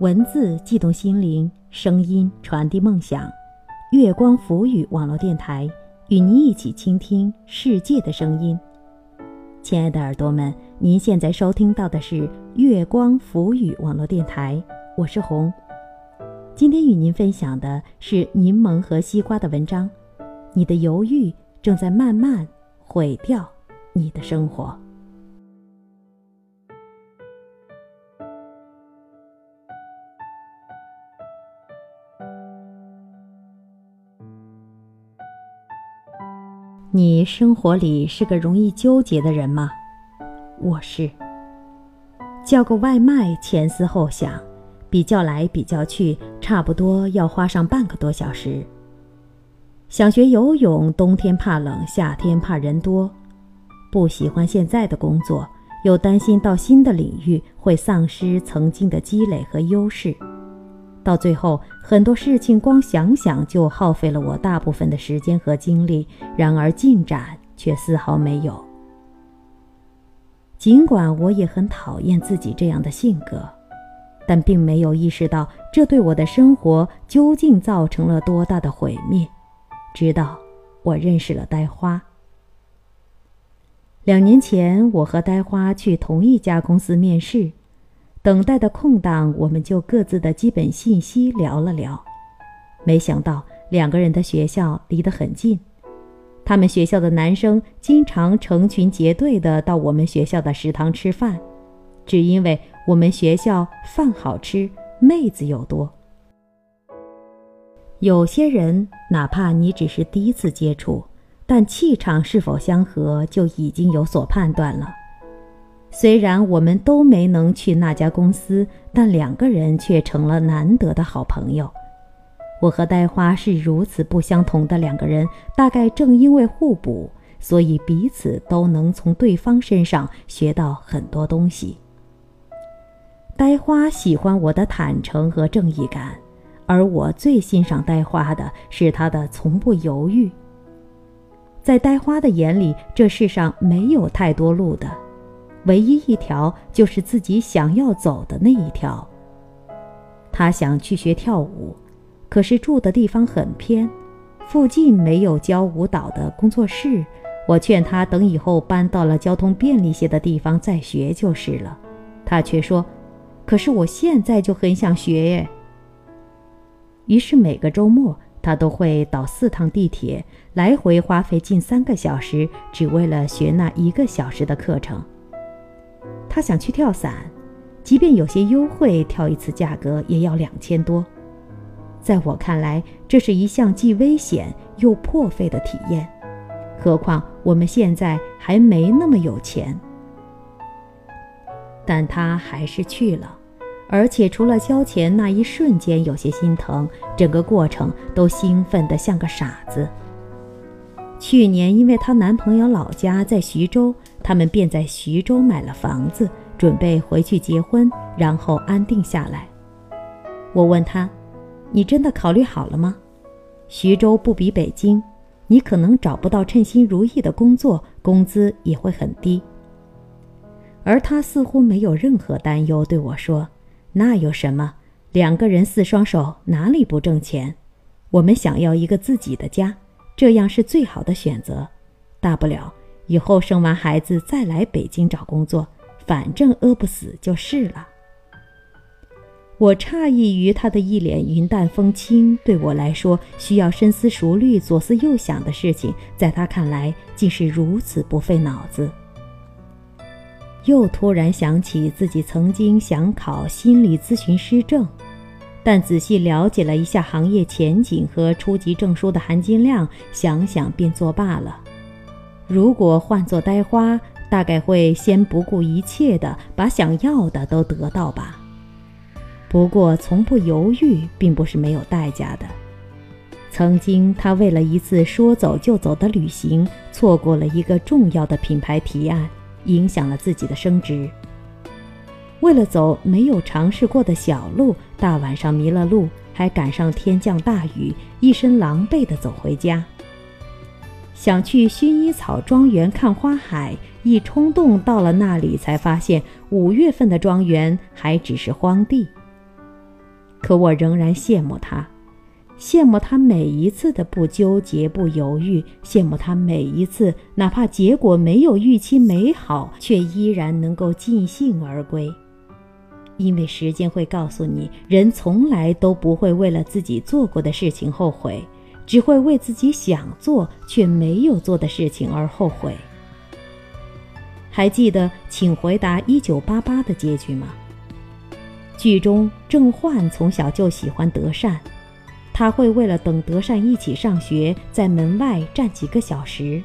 文字悸动心灵，声音传递梦想。月光浮语网络电台与您一起倾听世界的声音。亲爱的耳朵们，您现在收听到的是月光浮语网络电台，我是红。今天与您分享的是柠檬和西瓜的文章。你的犹豫正在慢慢毁掉你的生活。你生活里是个容易纠结的人吗？我是。叫个外卖，前思后想，比较来比较去，差不多要花上半个多小时。想学游泳，冬天怕冷，夏天怕人多。不喜欢现在的工作，又担心到新的领域会丧失曾经的积累和优势。到最后，很多事情光想想就耗费了我大部分的时间和精力，然而进展却丝毫没有。尽管我也很讨厌自己这样的性格，但并没有意识到这对我的生活究竟造成了多大的毁灭。直到我认识了呆花。两年前，我和呆花去同一家公司面试。等待的空档，我们就各自的基本信息聊了聊。没想到两个人的学校离得很近，他们学校的男生经常成群结队的到我们学校的食堂吃饭，只因为我们学校饭好吃，妹子又多。有些人，哪怕你只是第一次接触，但气场是否相合就已经有所判断了。虽然我们都没能去那家公司，但两个人却成了难得的好朋友。我和呆花是如此不相同的两个人，大概正因为互补，所以彼此都能从对方身上学到很多东西。呆花喜欢我的坦诚和正义感，而我最欣赏呆花的是她的从不犹豫。在呆花的眼里，这世上没有太多路的。唯一一条就是自己想要走的那一条。他想去学跳舞，可是住的地方很偏，附近没有教舞蹈的工作室。我劝他等以后搬到了交通便利些的地方再学就是了。他却说：“可是我现在就很想学。”于是每个周末他都会倒四趟地铁，来回花费近三个小时，只为了学那一个小时的课程。他想去跳伞，即便有些优惠，跳一次价格也要两千多。在我看来，这是一项既危险又破费的体验。何况我们现在还没那么有钱。但他还是去了，而且除了交钱那一瞬间有些心疼，整个过程都兴奋得像个傻子。去年，因为她男朋友老家在徐州。他们便在徐州买了房子，准备回去结婚，然后安定下来。我问他：“你真的考虑好了吗？徐州不比北京，你可能找不到称心如意的工作，工资也会很低。”而他似乎没有任何担忧，对我说：“那有什么？两个人四双手，哪里不挣钱？我们想要一个自己的家，这样是最好的选择。大不了……”以后生完孩子再来北京找工作，反正饿不死就是了。我诧异于他的一脸云淡风轻，对我来说需要深思熟虑、左思右想的事情，在他看来竟是如此不费脑子。又突然想起自己曾经想考心理咨询师证，但仔细了解了一下行业前景和初级证书的含金量，想想便作罢了。如果换作呆花，大概会先不顾一切的把想要的都得到吧。不过，从不犹豫并不是没有代价的。曾经，他为了一次说走就走的旅行，错过了一个重要的品牌提案，影响了自己的升职。为了走没有尝试过的小路，大晚上迷了路，还赶上天降大雨，一身狼狈地走回家。想去薰衣草庄园看花海，一冲动到了那里，才发现五月份的庄园还只是荒地。可我仍然羡慕他，羡慕他每一次的不纠结、不犹豫，羡慕他每一次哪怕结果没有预期美好，却依然能够尽兴而归。因为时间会告诉你，人从来都不会为了自己做过的事情后悔，只会为自己想做却没有做的事情而后悔。还记得《请回答一九八八》的结局吗？剧中郑焕从小就喜欢德善，他会为了等德善一起上学，在门外站几个小时，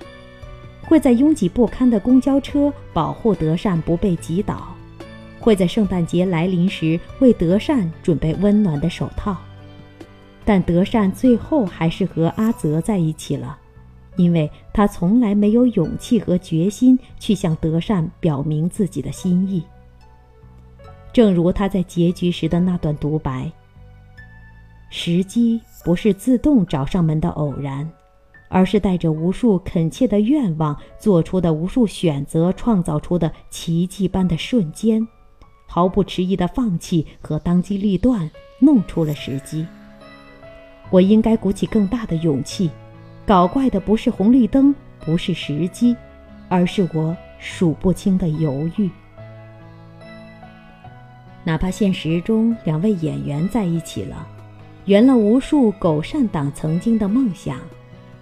会在拥挤不堪的公交车保护德善不被挤倒。会在圣诞节来临时为德善准备温暖的手套，但德善最后还是和阿泽在一起了，因为他从来没有勇气和决心去向德善表明自己的心意。正如他在结局时的那段独白：“时机不是自动找上门的偶然，而是带着无数恳切的愿望做出的无数选择创造出的奇迹般的瞬间。”毫不迟疑的放弃和当机立断，弄出了时机。我应该鼓起更大的勇气。搞怪的不是红绿灯，不是时机，而是我数不清的犹豫。哪怕现实中两位演员在一起了，圆了无数狗善党曾经的梦想，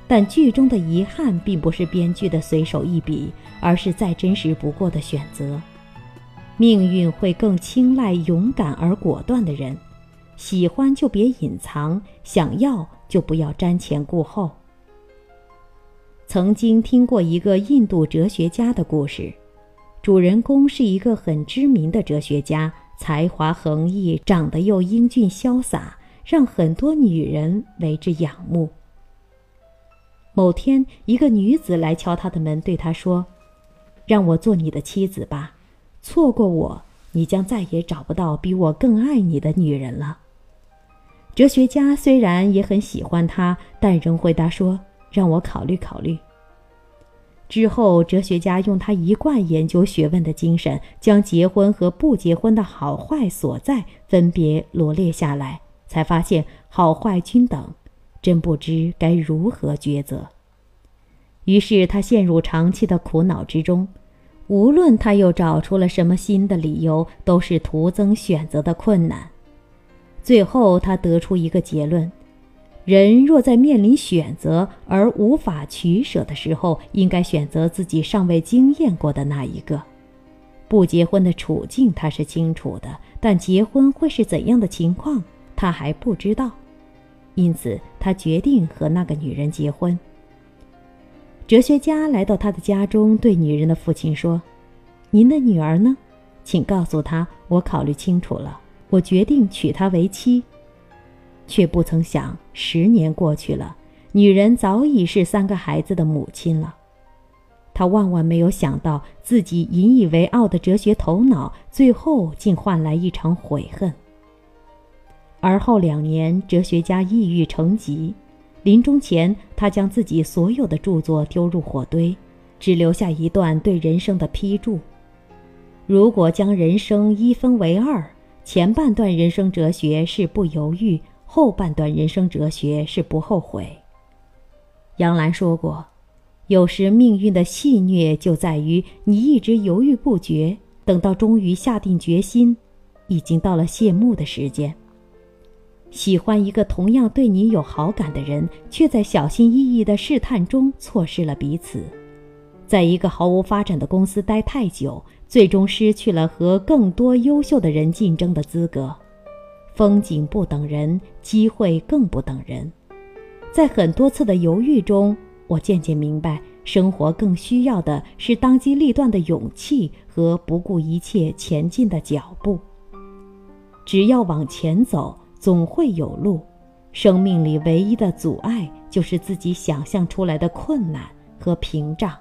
但剧中的遗憾并不是编剧的随手一笔，而是再真实不过的选择。命运会更青睐勇敢而果断的人，喜欢就别隐藏，想要就不要瞻前顾后。曾经听过一个印度哲学家的故事，主人公是一个很知名的哲学家，才华横溢，长得又英俊潇洒，让很多女人为之仰慕。某天，一个女子来敲他的门，对他说：“让我做你的妻子吧。”错过我，你将再也找不到比我更爱你的女人了。哲学家虽然也很喜欢他，但仍回答说：“让我考虑考虑。”之后，哲学家用他一贯研究学问的精神，将结婚和不结婚的好坏所在分别罗列下来，才发现好坏均等，真不知该如何抉择。于是他陷入长期的苦恼之中。无论他又找出了什么新的理由，都是徒增选择的困难。最后，他得出一个结论：人若在面临选择而无法取舍的时候，应该选择自己尚未经验过的那一个。不结婚的处境他是清楚的，但结婚会是怎样的情况，他还不知道。因此，他决定和那个女人结婚。哲学家来到他的家中，对女人的父亲说：“您的女儿呢？请告诉他，我考虑清楚了，我决定娶她为妻。”却不曾想，十年过去了，女人早已是三个孩子的母亲了。他万万没有想到，自己引以为傲的哲学头脑，最后竟换来一场悔恨。而后两年，哲学家抑郁成疾。临终前，他将自己所有的著作丢入火堆，只留下一段对人生的批注：如果将人生一分为二，前半段人生哲学是不犹豫，后半段人生哲学是不后悔。杨澜说过：“有时命运的戏谑就在于你一直犹豫不决，等到终于下定决心，已经到了谢幕的时间。”喜欢一个同样对你有好感的人，却在小心翼翼的试探中错失了彼此；在一个毫无发展的公司待太久，最终失去了和更多优秀的人竞争的资格。风景不等人，机会更不等人。在很多次的犹豫中，我渐渐明白，生活更需要的是当机立断的勇气和不顾一切前进的脚步。只要往前走。总会有路，生命里唯一的阻碍就是自己想象出来的困难和屏障。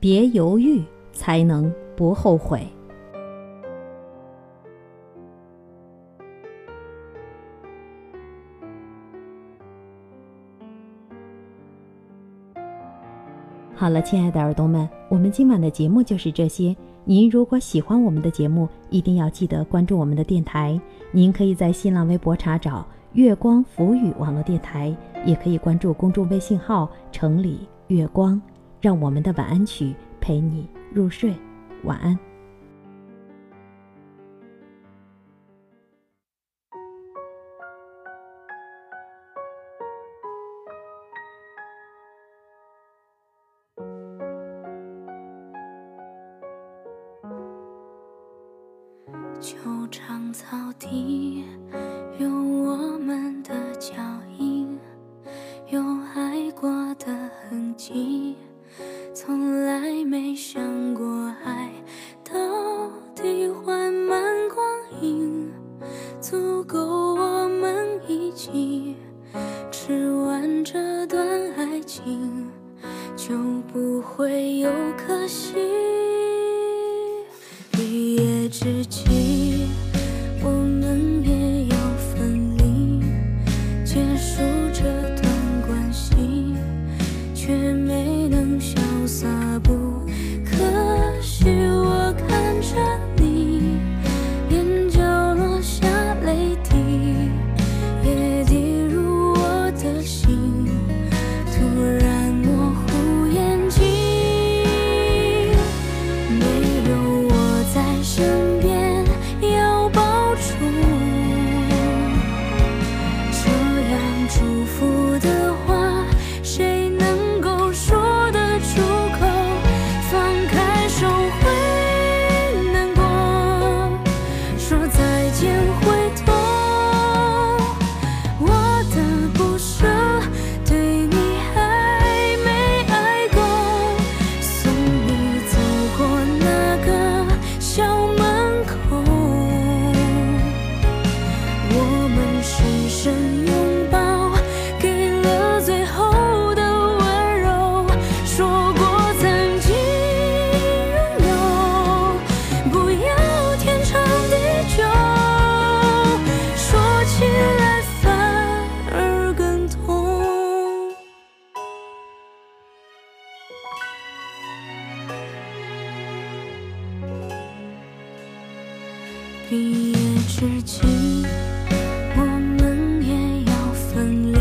别犹豫，才能不后悔。好了，亲爱的耳朵们，我们今晚的节目就是这些，您如果喜欢我们的节目，一定要记得关注我们的电台，您可以在新浪微博查找月光浮语网络电台，也可以关注公众微信号，城里月光，让我们的晚安曲。陪你入睡，晚安。球场草地有我们的脚印。这段爱情就不会有可惜，一夜之间。毕业之际我们也要分离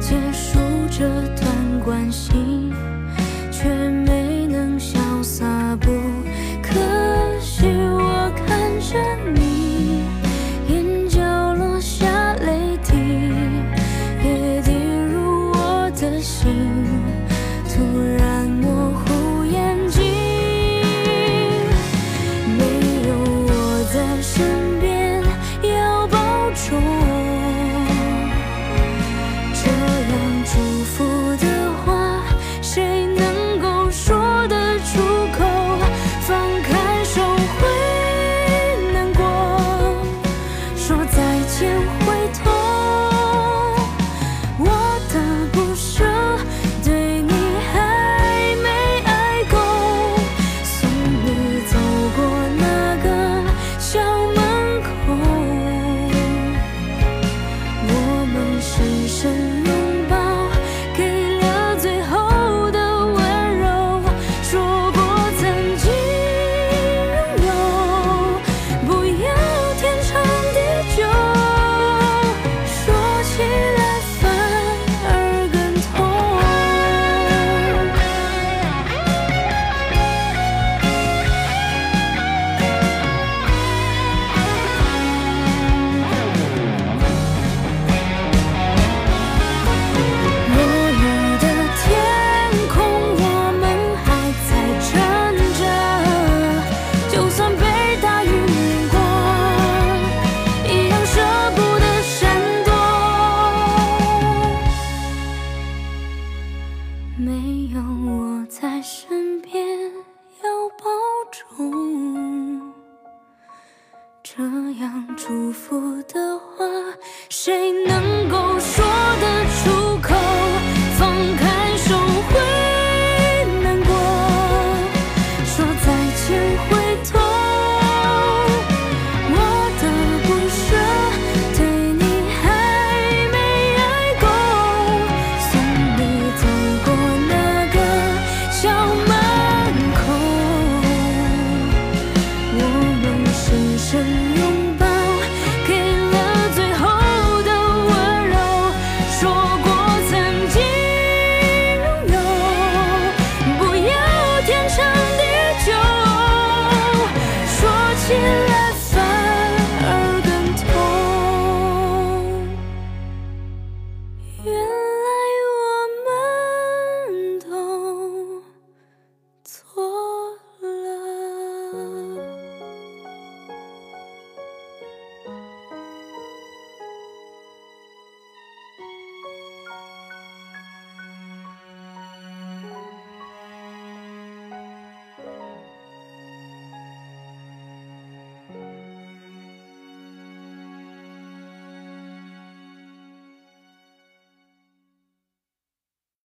结束这段关系却没能潇洒不可惜我看着你眼角落下泪滴也滴入我的心突然模没有我在身边要保重这样祝福的话谁能